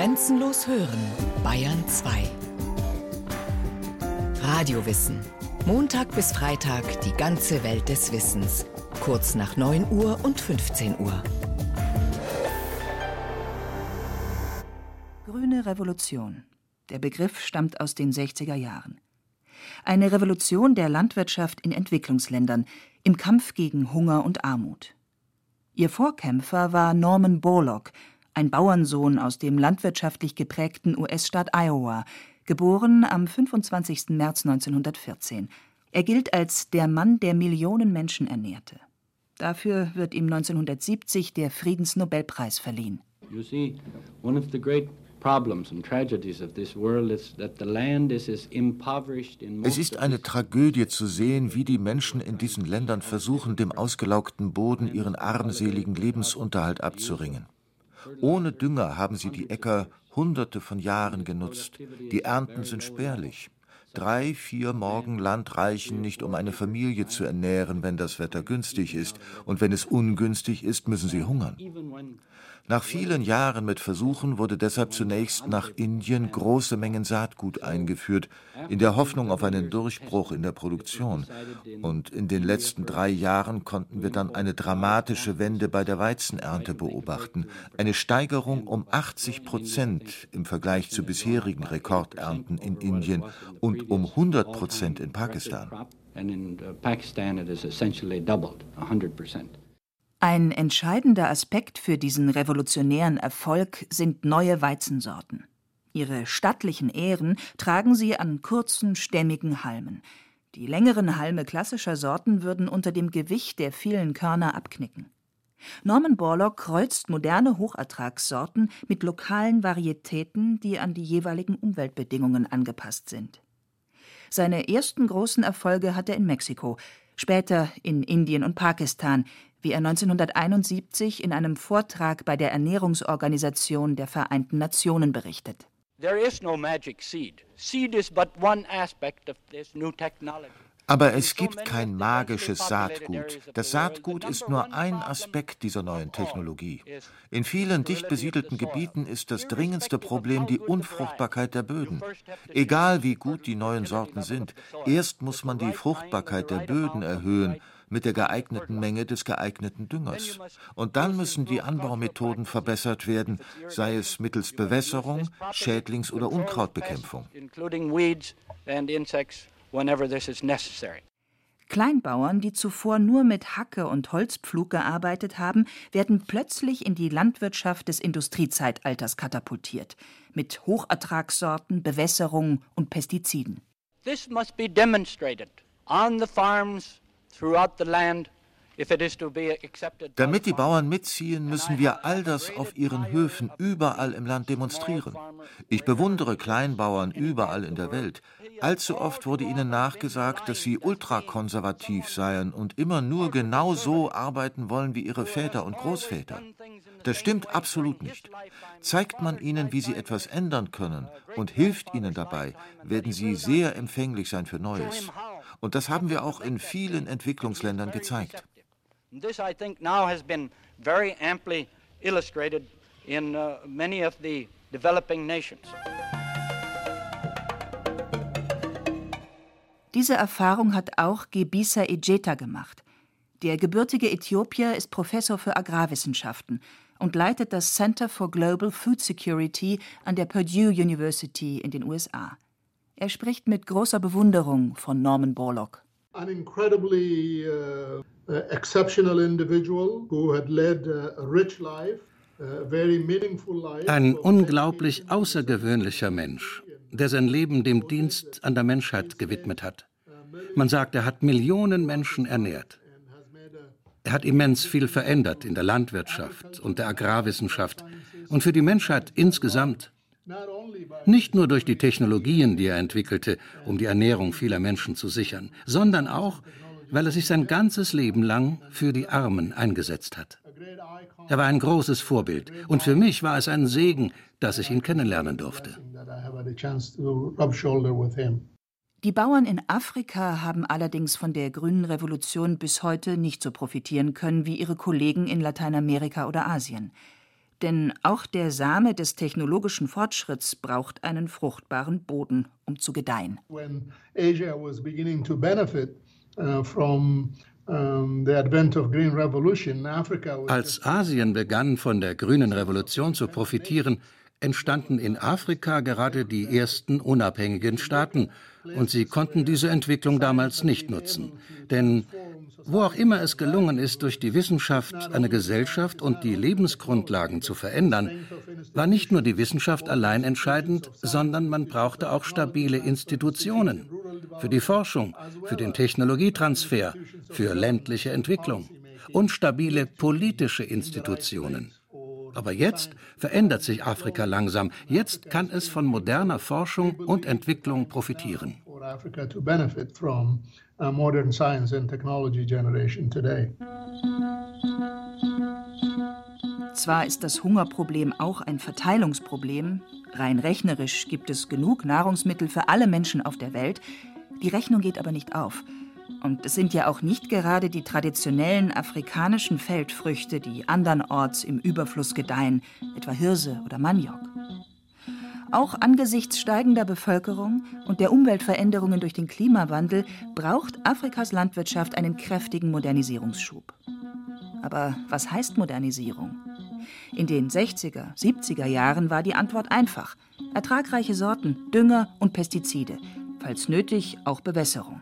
Grenzenlos hören, Bayern 2. Radiowissen. Montag bis Freitag die ganze Welt des Wissens. Kurz nach 9 Uhr und 15 Uhr. Grüne Revolution. Der Begriff stammt aus den 60er Jahren. Eine Revolution der Landwirtschaft in Entwicklungsländern im Kampf gegen Hunger und Armut. Ihr Vorkämpfer war Norman Borlaug, ein Bauernsohn aus dem landwirtschaftlich geprägten US-Staat Iowa, geboren am 25. März 1914. Er gilt als der Mann, der Millionen Menschen ernährte. Dafür wird ihm 1970 der Friedensnobelpreis verliehen. You see, one of the great es ist eine Tragödie zu sehen, wie die Menschen in diesen Ländern versuchen, dem ausgelaugten Boden ihren armseligen Lebensunterhalt abzuringen. Ohne Dünger haben sie die Äcker hunderte von Jahren genutzt. Die Ernten sind spärlich. Drei, vier Morgen Land reichen nicht, um eine Familie zu ernähren, wenn das Wetter günstig ist, und wenn es ungünstig ist, müssen sie hungern. Nach vielen Jahren mit Versuchen wurde deshalb zunächst nach Indien große Mengen Saatgut eingeführt, in der Hoffnung auf einen Durchbruch in der Produktion. Und in den letzten drei Jahren konnten wir dann eine dramatische Wende bei der Weizenernte beobachten, eine Steigerung um 80 Prozent im Vergleich zu bisherigen Rekordernten in Indien und um 100 Prozent in Pakistan. And in Pakistan it is essentially doubled, 100 percent. Ein entscheidender Aspekt für diesen revolutionären Erfolg sind neue Weizensorten. Ihre stattlichen Ähren tragen sie an kurzen, stämmigen Halmen. Die längeren Halme klassischer Sorten würden unter dem Gewicht der vielen Körner abknicken. Norman Borlaug kreuzt moderne Hochertragssorten mit lokalen Varietäten, die an die jeweiligen Umweltbedingungen angepasst sind. Seine ersten großen Erfolge hat er in Mexiko, später in Indien und Pakistan, wie er 1971 in einem Vortrag bei der Ernährungsorganisation der Vereinten Nationen berichtet. Aber es gibt kein magisches Saatgut. Das Saatgut ist nur ein Aspekt dieser neuen Technologie. In vielen dicht besiedelten Gebieten ist das dringendste Problem die Unfruchtbarkeit der Böden. Egal wie gut die neuen Sorten sind, erst muss man die Fruchtbarkeit der Böden erhöhen mit der geeigneten Menge des geeigneten Düngers. Und dann müssen die Anbaumethoden verbessert werden, sei es mittels Bewässerung, Schädlings- oder Unkrautbekämpfung. Kleinbauern, die zuvor nur mit Hacke und Holzpflug gearbeitet haben, werden plötzlich in die Landwirtschaft des Industriezeitalters katapultiert, mit Hochertragssorten, Bewässerung und Pestiziden. This must be demonstrated on the farms damit die Bauern mitziehen, müssen wir all das auf ihren Höfen überall im Land demonstrieren. Ich bewundere Kleinbauern überall in der Welt. Allzu oft wurde ihnen nachgesagt, dass sie ultrakonservativ seien und immer nur genau so arbeiten wollen wie ihre Väter und Großväter. Das stimmt absolut nicht. Zeigt man ihnen, wie sie etwas ändern können und hilft ihnen dabei, werden sie sehr empfänglich sein für Neues. Und das haben wir auch in vielen Entwicklungsländern gezeigt. This, I think, now has been very amply illustrated in uh, many of the developing nations. Diese Erfahrung hat auch Gebisa Ejeta gemacht. Der gebürtige Äthiopier ist Professor für Agrarwissenschaften und leitet das Center for Global Food Security an der Purdue University in den USA. Er spricht mit großer Bewunderung von Norman Borlaug. An incredibly uh, Ein unglaublich außergewöhnlicher Mensch, der sein Leben dem Dienst an der Menschheit gewidmet hat. Man sagt, er hat Millionen Menschen ernährt. Er hat immens viel verändert in der Landwirtschaft und der Agrarwissenschaft und für die Menschheit insgesamt. Nicht nur durch die Technologien, die er entwickelte, um die Ernährung vieler Menschen zu sichern, sondern auch, weil er sich sein ganzes Leben lang für die Armen eingesetzt hat. Er war ein großes Vorbild und für mich war es ein Segen, dass ich ihn kennenlernen durfte. Die Bauern in Afrika haben allerdings von der grünen Revolution bis heute nicht so profitieren können wie ihre Kollegen in Lateinamerika oder Asien. Denn auch der Same des technologischen Fortschritts braucht einen fruchtbaren Boden, um zu gedeihen. When Asia was beginning to benefit from als Asien begann, von der grünen Revolution zu profitieren, entstanden in Afrika gerade die ersten unabhängigen Staaten, und sie konnten diese Entwicklung damals nicht nutzen. Denn wo auch immer es gelungen ist, durch die Wissenschaft eine Gesellschaft und die Lebensgrundlagen zu verändern, war nicht nur die Wissenschaft allein entscheidend, sondern man brauchte auch stabile Institutionen für die Forschung, für den Technologietransfer, für ländliche Entwicklung und stabile politische Institutionen. Aber jetzt verändert sich Afrika langsam. Jetzt kann es von moderner Forschung und Entwicklung profitieren. Zwar ist das Hungerproblem auch ein Verteilungsproblem, rein rechnerisch gibt es genug Nahrungsmittel für alle Menschen auf der Welt, die Rechnung geht aber nicht auf. Und es sind ja auch nicht gerade die traditionellen afrikanischen Feldfrüchte, die andernorts im Überfluss gedeihen, etwa Hirse oder Maniok. Auch angesichts steigender Bevölkerung und der Umweltveränderungen durch den Klimawandel braucht Afrikas Landwirtschaft einen kräftigen Modernisierungsschub. Aber was heißt Modernisierung? In den 60er, 70er Jahren war die Antwort einfach. Ertragreiche Sorten, Dünger und Pestizide, falls nötig auch Bewässerung.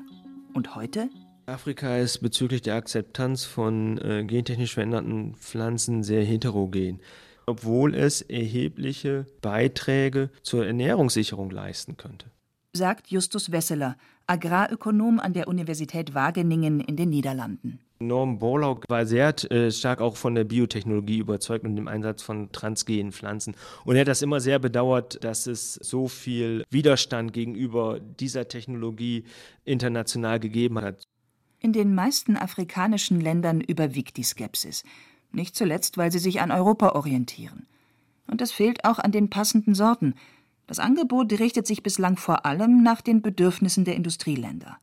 Und heute? Afrika ist bezüglich der Akzeptanz von äh, gentechnisch veränderten Pflanzen sehr heterogen, obwohl es erhebliche Beiträge zur Ernährungssicherung leisten könnte. Sagt Justus Wesseler, Agrarökonom an der Universität Wageningen in den Niederlanden. Norm Borlaug war sehr äh, stark auch von der Biotechnologie überzeugt und dem Einsatz von transgenen Pflanzen. Und er hat das immer sehr bedauert, dass es so viel Widerstand gegenüber dieser Technologie international gegeben hat. In den meisten afrikanischen Ländern überwiegt die Skepsis. Nicht zuletzt, weil sie sich an Europa orientieren. Und es fehlt auch an den passenden Sorten. Das Angebot richtet sich bislang vor allem nach den Bedürfnissen der Industrieländer.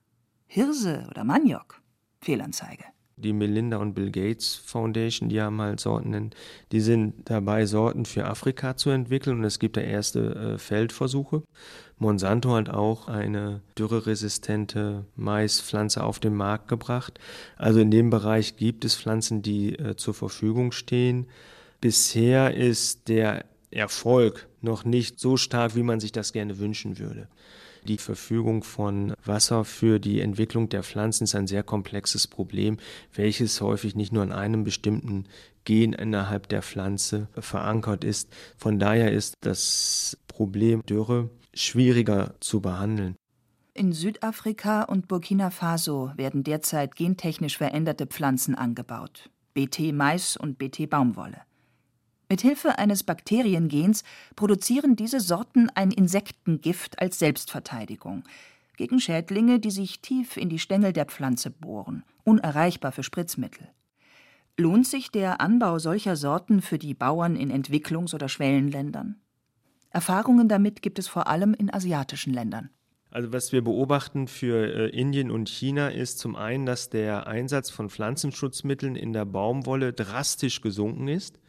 Hirse oder Maniok? Fehlanzeige. Die Melinda und Bill Gates Foundation, die haben halt Sorten, die sind dabei, Sorten für Afrika zu entwickeln und es gibt da erste äh, Feldversuche. Monsanto hat auch eine dürreresistente Maispflanze auf den Markt gebracht. Also in dem Bereich gibt es Pflanzen, die äh, zur Verfügung stehen. Bisher ist der Erfolg noch nicht so stark, wie man sich das gerne wünschen würde. Die Verfügung von Wasser für die Entwicklung der Pflanzen ist ein sehr komplexes Problem, welches häufig nicht nur an einem bestimmten Gen innerhalb der Pflanze verankert ist. Von daher ist das Problem Dürre schwieriger zu behandeln. In Südafrika und Burkina Faso werden derzeit gentechnisch veränderte Pflanzen angebaut. BT Mais und BT Baumwolle. Mithilfe eines Bakteriengens produzieren diese Sorten ein Insektengift als Selbstverteidigung gegen Schädlinge, die sich tief in die Stängel der Pflanze bohren, unerreichbar für Spritzmittel. Lohnt sich der Anbau solcher Sorten für die Bauern in Entwicklungs- oder Schwellenländern? Erfahrungen damit gibt es vor allem in asiatischen Ländern. Also was wir beobachten für äh, Indien und China ist zum einen, dass der Einsatz von Pflanzenschutzmitteln in der Baumwolle drastisch gesunken ist.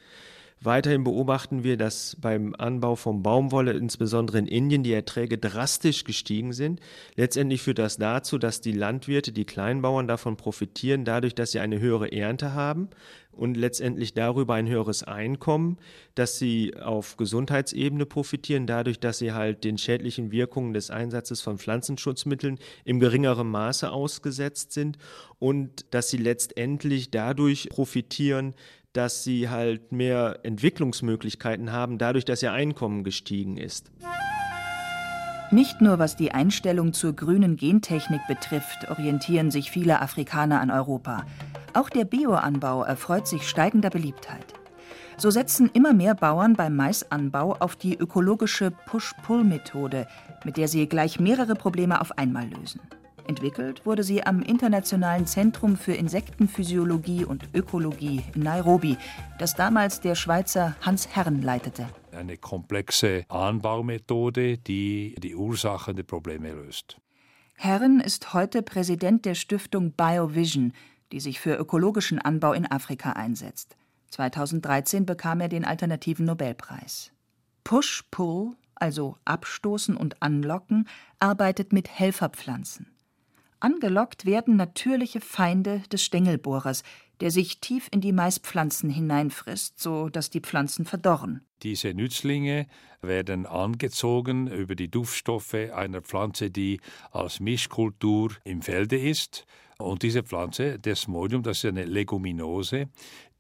Weiterhin beobachten wir, dass beim Anbau von Baumwolle, insbesondere in Indien, die Erträge drastisch gestiegen sind. Letztendlich führt das dazu, dass die Landwirte, die Kleinbauern davon profitieren, dadurch, dass sie eine höhere Ernte haben und letztendlich darüber ein höheres Einkommen, dass sie auf Gesundheitsebene profitieren, dadurch, dass sie halt den schädlichen Wirkungen des Einsatzes von Pflanzenschutzmitteln im geringeren Maße ausgesetzt sind und dass sie letztendlich dadurch profitieren, dass sie halt mehr Entwicklungsmöglichkeiten haben, dadurch, dass ihr Einkommen gestiegen ist. Nicht nur was die Einstellung zur grünen Gentechnik betrifft, orientieren sich viele Afrikaner an Europa. Auch der Bioanbau erfreut sich steigender Beliebtheit. So setzen immer mehr Bauern beim Maisanbau auf die ökologische Push-Pull-Methode, mit der sie gleich mehrere Probleme auf einmal lösen. Entwickelt wurde sie am Internationalen Zentrum für Insektenphysiologie und Ökologie in Nairobi, das damals der Schweizer Hans Herren leitete. Eine komplexe Anbaumethode, die die Ursachen der Probleme löst. Herren ist heute Präsident der Stiftung BioVision, die sich für ökologischen Anbau in Afrika einsetzt. 2013 bekam er den alternativen Nobelpreis. Push-Pull, also Abstoßen und Anlocken, arbeitet mit Helferpflanzen. Angelockt werden natürliche Feinde des Stängelbohrers, der sich tief in die Maispflanzen hineinfrisst, so dass die Pflanzen verdorren. Diese Nützlinge werden angezogen über die Duftstoffe einer Pflanze, die als Mischkultur im Felde ist. Und diese Pflanze, Desmodium, das ist eine Leguminose,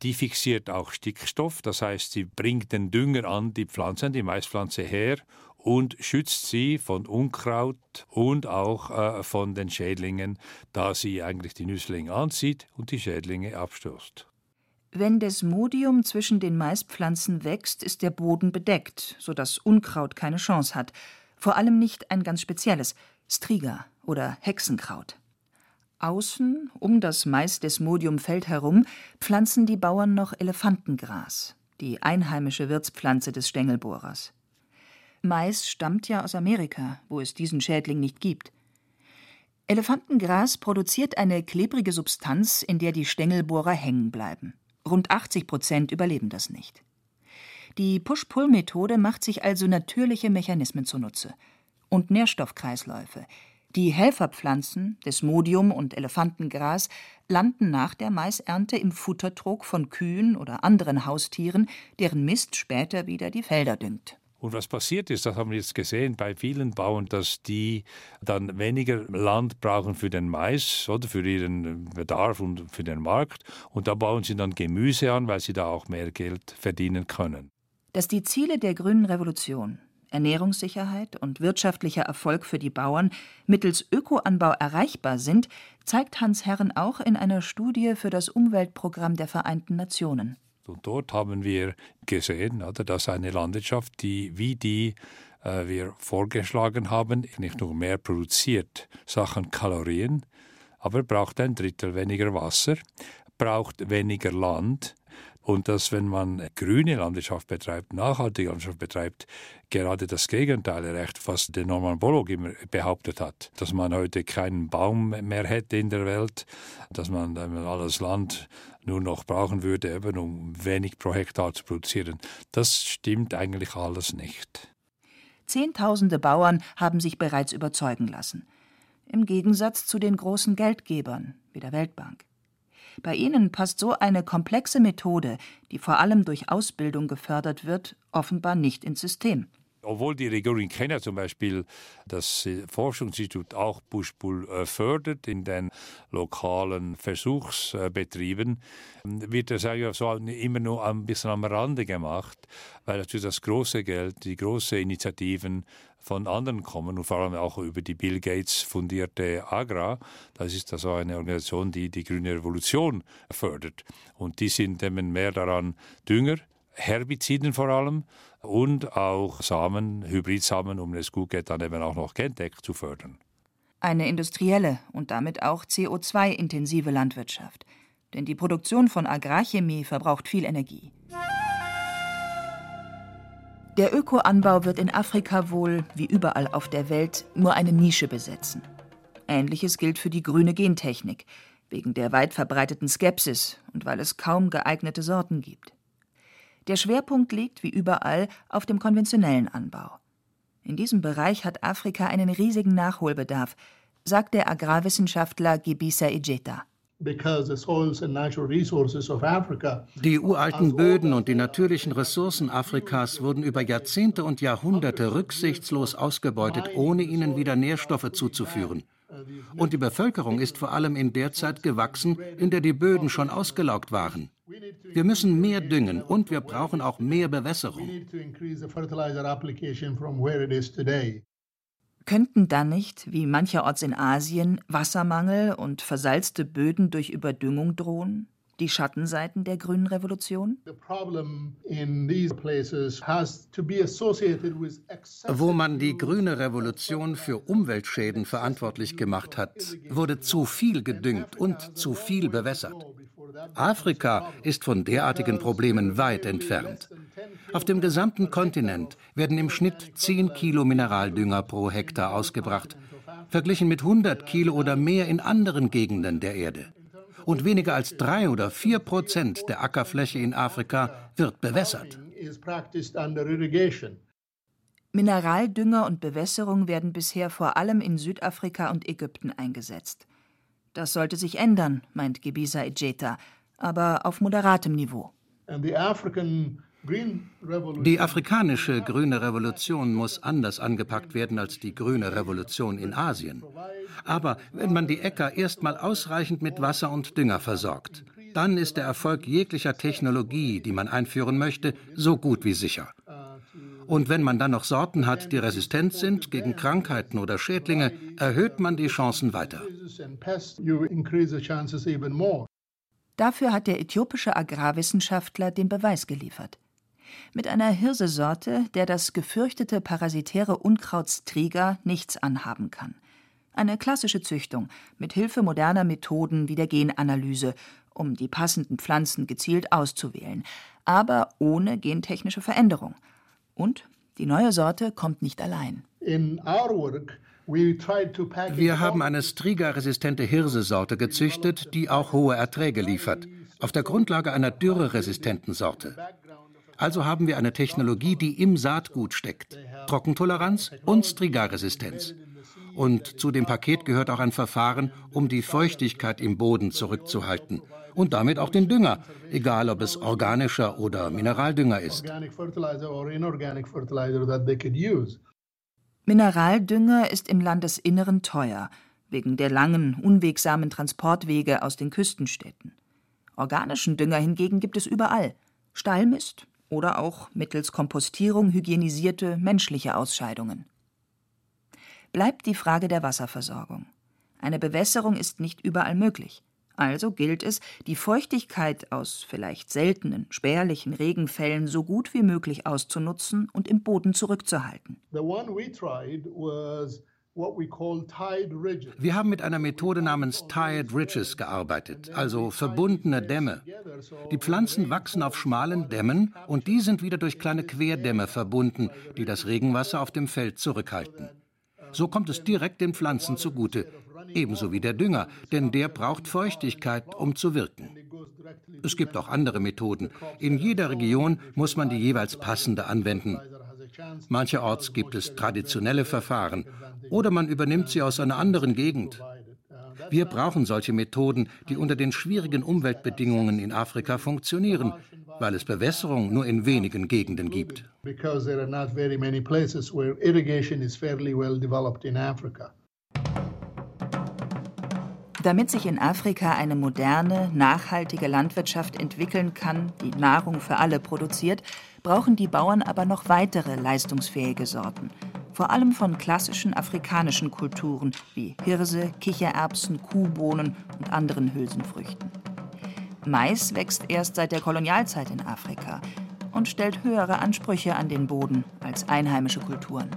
die fixiert auch Stickstoff, das heißt, sie bringt den Dünger an die Pflanze, die Maispflanze her und schützt sie von Unkraut und auch äh, von den Schädlingen, da sie eigentlich die Nüsslinge anzieht und die Schädlinge abstößt. Wenn Desmodium zwischen den Maispflanzen wächst, ist der Boden bedeckt, sodass Unkraut keine Chance hat. Vor allem nicht ein ganz spezielles, Striga oder Hexenkraut. Außen, um das Mais-Desmodium-Feld herum, pflanzen die Bauern noch Elefantengras, die einheimische Wirtspflanze des Stängelbohrers. Mais stammt ja aus Amerika, wo es diesen Schädling nicht gibt. Elefantengras produziert eine klebrige Substanz, in der die Stängelbohrer hängen bleiben. Rund 80 Prozent überleben das nicht. Die Push-Pull-Methode macht sich also natürliche Mechanismen zunutze und Nährstoffkreisläufe. Die Helferpflanzen, Desmodium und Elefantengras, landen nach der Maisernte im Futtertrog von Kühen oder anderen Haustieren, deren Mist später wieder die Felder düngt. Und was passiert ist, das haben wir jetzt gesehen bei vielen Bauern, dass die dann weniger Land brauchen für den Mais oder für ihren Bedarf und für den Markt. Und da bauen sie dann Gemüse an, weil sie da auch mehr Geld verdienen können. Dass die Ziele der grünen Revolution Ernährungssicherheit und wirtschaftlicher Erfolg für die Bauern mittels Ökoanbau erreichbar sind, zeigt Hans Herren auch in einer Studie für das Umweltprogramm der Vereinten Nationen. Und dort haben wir gesehen, dass eine Landwirtschaft, die wie die äh, wir vorgeschlagen haben, nicht nur mehr produziert Sachen Kalorien, aber braucht ein Drittel weniger Wasser, braucht weniger Land, und dass, wenn man grüne Landwirtschaft betreibt, nachhaltige Landwirtschaft betreibt, gerade das Gegenteil erreicht, was der Norman Bolog immer behauptet hat, dass man heute keinen Baum mehr hätte in der Welt, dass man alles Land nur noch brauchen würde, eben um wenig pro Hektar zu produzieren. Das stimmt eigentlich alles nicht. Zehntausende Bauern haben sich bereits überzeugen lassen. Im Gegensatz zu den großen Geldgebern wie der Weltbank. Bei ihnen passt so eine komplexe Methode, die vor allem durch Ausbildung gefördert wird, offenbar nicht ins System. Obwohl die Regierung Kenia zum Beispiel das Forschungsinstitut auch Bushbull äh, fördert in den lokalen Versuchsbetrieben, wird das eigentlich so immer nur ein bisschen am Rande gemacht, weil natürlich das große Geld, die großen Initiativen von anderen kommen und vor allem auch über die Bill Gates fundierte Agra. Das ist also eine Organisation, die die grüne Revolution fördert. Und die sind eben mehr daran, Dünger, Herbiziden vor allem und auch Samen, Hybridsamen, um es gut geht, dann eben auch noch Gentech zu fördern. Eine industrielle und damit auch CO2-intensive Landwirtschaft. Denn die Produktion von Agrarchemie verbraucht viel Energie. Der Ökoanbau wird in Afrika wohl, wie überall auf der Welt, nur eine Nische besetzen. Ähnliches gilt für die grüne Gentechnik, wegen der weit verbreiteten Skepsis und weil es kaum geeignete Sorten gibt. Der Schwerpunkt liegt, wie überall, auf dem konventionellen Anbau. In diesem Bereich hat Afrika einen riesigen Nachholbedarf, sagt der Agrarwissenschaftler Gebisa Ejeta. Die uralten Böden und die natürlichen Ressourcen Afrikas wurden über Jahrzehnte und Jahrhunderte rücksichtslos ausgebeutet, ohne ihnen wieder Nährstoffe zuzuführen. Und die Bevölkerung ist vor allem in der Zeit gewachsen, in der die Böden schon ausgelaugt waren. Wir müssen mehr düngen und wir brauchen auch mehr Bewässerung. Könnten dann nicht, wie mancherorts in Asien, Wassermangel und versalzte Böden durch Überdüngung drohen? Die Schattenseiten der grünen Revolution? Wo man die grüne Revolution für Umweltschäden verantwortlich gemacht hat, wurde zu viel gedüngt und zu viel bewässert. Afrika ist von derartigen Problemen weit entfernt. Auf dem gesamten Kontinent werden im Schnitt 10 Kilo Mineraldünger pro Hektar ausgebracht, verglichen mit 100 Kilo oder mehr in anderen Gegenden der Erde. und weniger als drei oder vier Prozent der Ackerfläche in Afrika wird bewässert. Mineraldünger und Bewässerung werden bisher vor allem in Südafrika und Ägypten eingesetzt. Das sollte sich ändern, meint Gebisa Ejeta, aber auf moderatem Niveau. Die afrikanische grüne Revolution muss anders angepackt werden als die grüne Revolution in Asien. Aber wenn man die Äcker erstmal ausreichend mit Wasser und Dünger versorgt, dann ist der Erfolg jeglicher Technologie, die man einführen möchte, so gut wie sicher. Und wenn man dann noch Sorten hat, die resistent sind gegen Krankheiten oder Schädlinge, erhöht man die Chancen weiter. Dafür hat der äthiopische Agrarwissenschaftler den Beweis geliefert. Mit einer Hirsesorte, der das gefürchtete parasitäre Unkrautstriga nichts anhaben kann. Eine klassische Züchtung mit Hilfe moderner Methoden wie der Genanalyse, um die passenden Pflanzen gezielt auszuwählen, aber ohne gentechnische Veränderung. Und die neue Sorte kommt nicht allein. Wir haben eine Striga-resistente Hirsesorte gezüchtet, die auch hohe Erträge liefert, auf der Grundlage einer dürreresistenten Sorte. Also haben wir eine Technologie, die im Saatgut steckt. Trockentoleranz und Striga-Resistenz. Und zu dem Paket gehört auch ein Verfahren, um die Feuchtigkeit im Boden zurückzuhalten. Und damit auch den Dünger, egal ob es organischer oder Mineraldünger ist. Mineraldünger ist im Landesinneren teuer, wegen der langen, unwegsamen Transportwege aus den Küstenstädten. Organischen Dünger hingegen gibt es überall. Stallmist oder auch mittels Kompostierung hygienisierte menschliche Ausscheidungen. Bleibt die Frage der Wasserversorgung. Eine Bewässerung ist nicht überall möglich. Also gilt es, die Feuchtigkeit aus vielleicht seltenen, spärlichen Regenfällen so gut wie möglich auszunutzen und im Boden zurückzuhalten. Wir haben mit einer Methode namens Tied Ridges gearbeitet, also verbundene Dämme. Die Pflanzen wachsen auf schmalen Dämmen und die sind wieder durch kleine Querdämme verbunden, die das Regenwasser auf dem Feld zurückhalten. So kommt es direkt den Pflanzen zugute ebenso wie der Dünger, denn der braucht Feuchtigkeit, um zu wirken. Es gibt auch andere Methoden. In jeder Region muss man die jeweils passende anwenden. Mancherorts gibt es traditionelle Verfahren oder man übernimmt sie aus einer anderen Gegend. Wir brauchen solche Methoden, die unter den schwierigen Umweltbedingungen in Afrika funktionieren, weil es Bewässerung nur in wenigen Gegenden gibt. Because there are not very many places where irrigation is fairly well developed in Africa. Damit sich in Afrika eine moderne, nachhaltige Landwirtschaft entwickeln kann, die Nahrung für alle produziert, brauchen die Bauern aber noch weitere leistungsfähige Sorten, vor allem von klassischen afrikanischen Kulturen wie Hirse, Kichererbsen, Kuhbohnen und anderen Hülsenfrüchten. Mais wächst erst seit der Kolonialzeit in Afrika und stellt höhere Ansprüche an den Boden als einheimische Kulturen.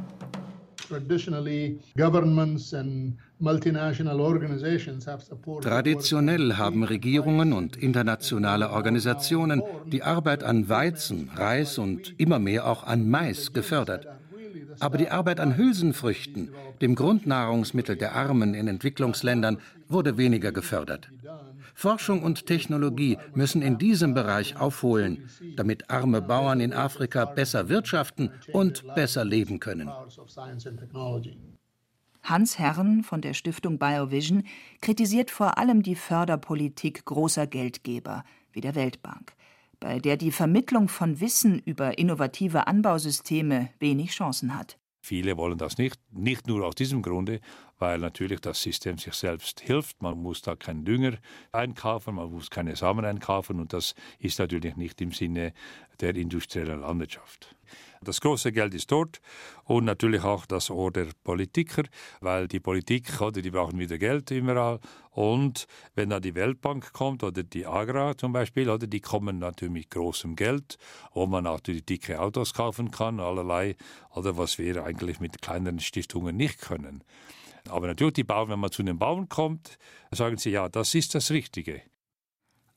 Traditionell haben Regierungen und internationale Organisationen die Arbeit an Weizen, Reis und immer mehr auch an Mais gefördert. Aber die Arbeit an Hülsenfrüchten, dem Grundnahrungsmittel der Armen in Entwicklungsländern, wurde weniger gefördert. Forschung und Technologie müssen in diesem Bereich aufholen, damit arme Bauern in Afrika besser wirtschaften und besser leben können. Hans Herren von der Stiftung BioVision kritisiert vor allem die Förderpolitik großer Geldgeber wie der Weltbank, bei der die Vermittlung von Wissen über innovative Anbausysteme wenig Chancen hat. Viele wollen das nicht, nicht nur aus diesem Grunde, weil natürlich das System sich selbst hilft. Man muss da keinen Dünger einkaufen, man muss keine Samen einkaufen und das ist natürlich nicht im Sinne der industriellen Landwirtschaft. Das große Geld ist dort und natürlich auch das Ohr der Politiker, weil die Politik, oder, die brauchen wieder Geld überall. Und wenn da die Weltbank kommt oder die Agra zum Beispiel, oder, die kommen natürlich mit großem Geld, wo man natürlich dicke Autos kaufen kann, allerlei, oder was wir eigentlich mit kleineren Stiftungen nicht können. Aber natürlich die Bauern, wenn man zu den Bauern kommt, sagen sie, ja, das ist das Richtige.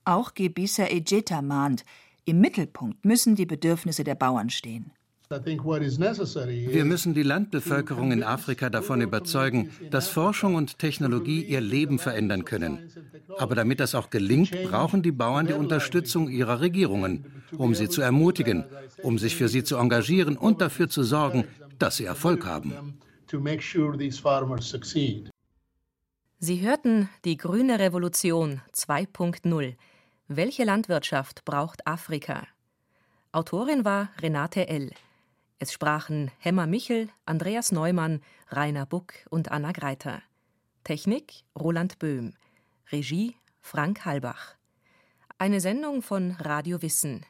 Auch Gebisa Ejeta mahnt, im Mittelpunkt müssen die Bedürfnisse der Bauern stehen. Wir müssen die Landbevölkerung in Afrika davon überzeugen, dass Forschung und Technologie ihr Leben verändern können. Aber damit das auch gelingt, brauchen die Bauern die Unterstützung ihrer Regierungen, um sie zu ermutigen, um sich für sie zu engagieren und dafür zu sorgen, dass sie Erfolg haben. Sie hörten die Grüne Revolution 2.0. Welche Landwirtschaft braucht Afrika? Autorin war Renate L. Es sprachen Hemmer Michel, Andreas Neumann, Rainer Buck und Anna Greiter. Technik Roland Böhm. Regie Frank Halbach. Eine Sendung von Radio Wissen,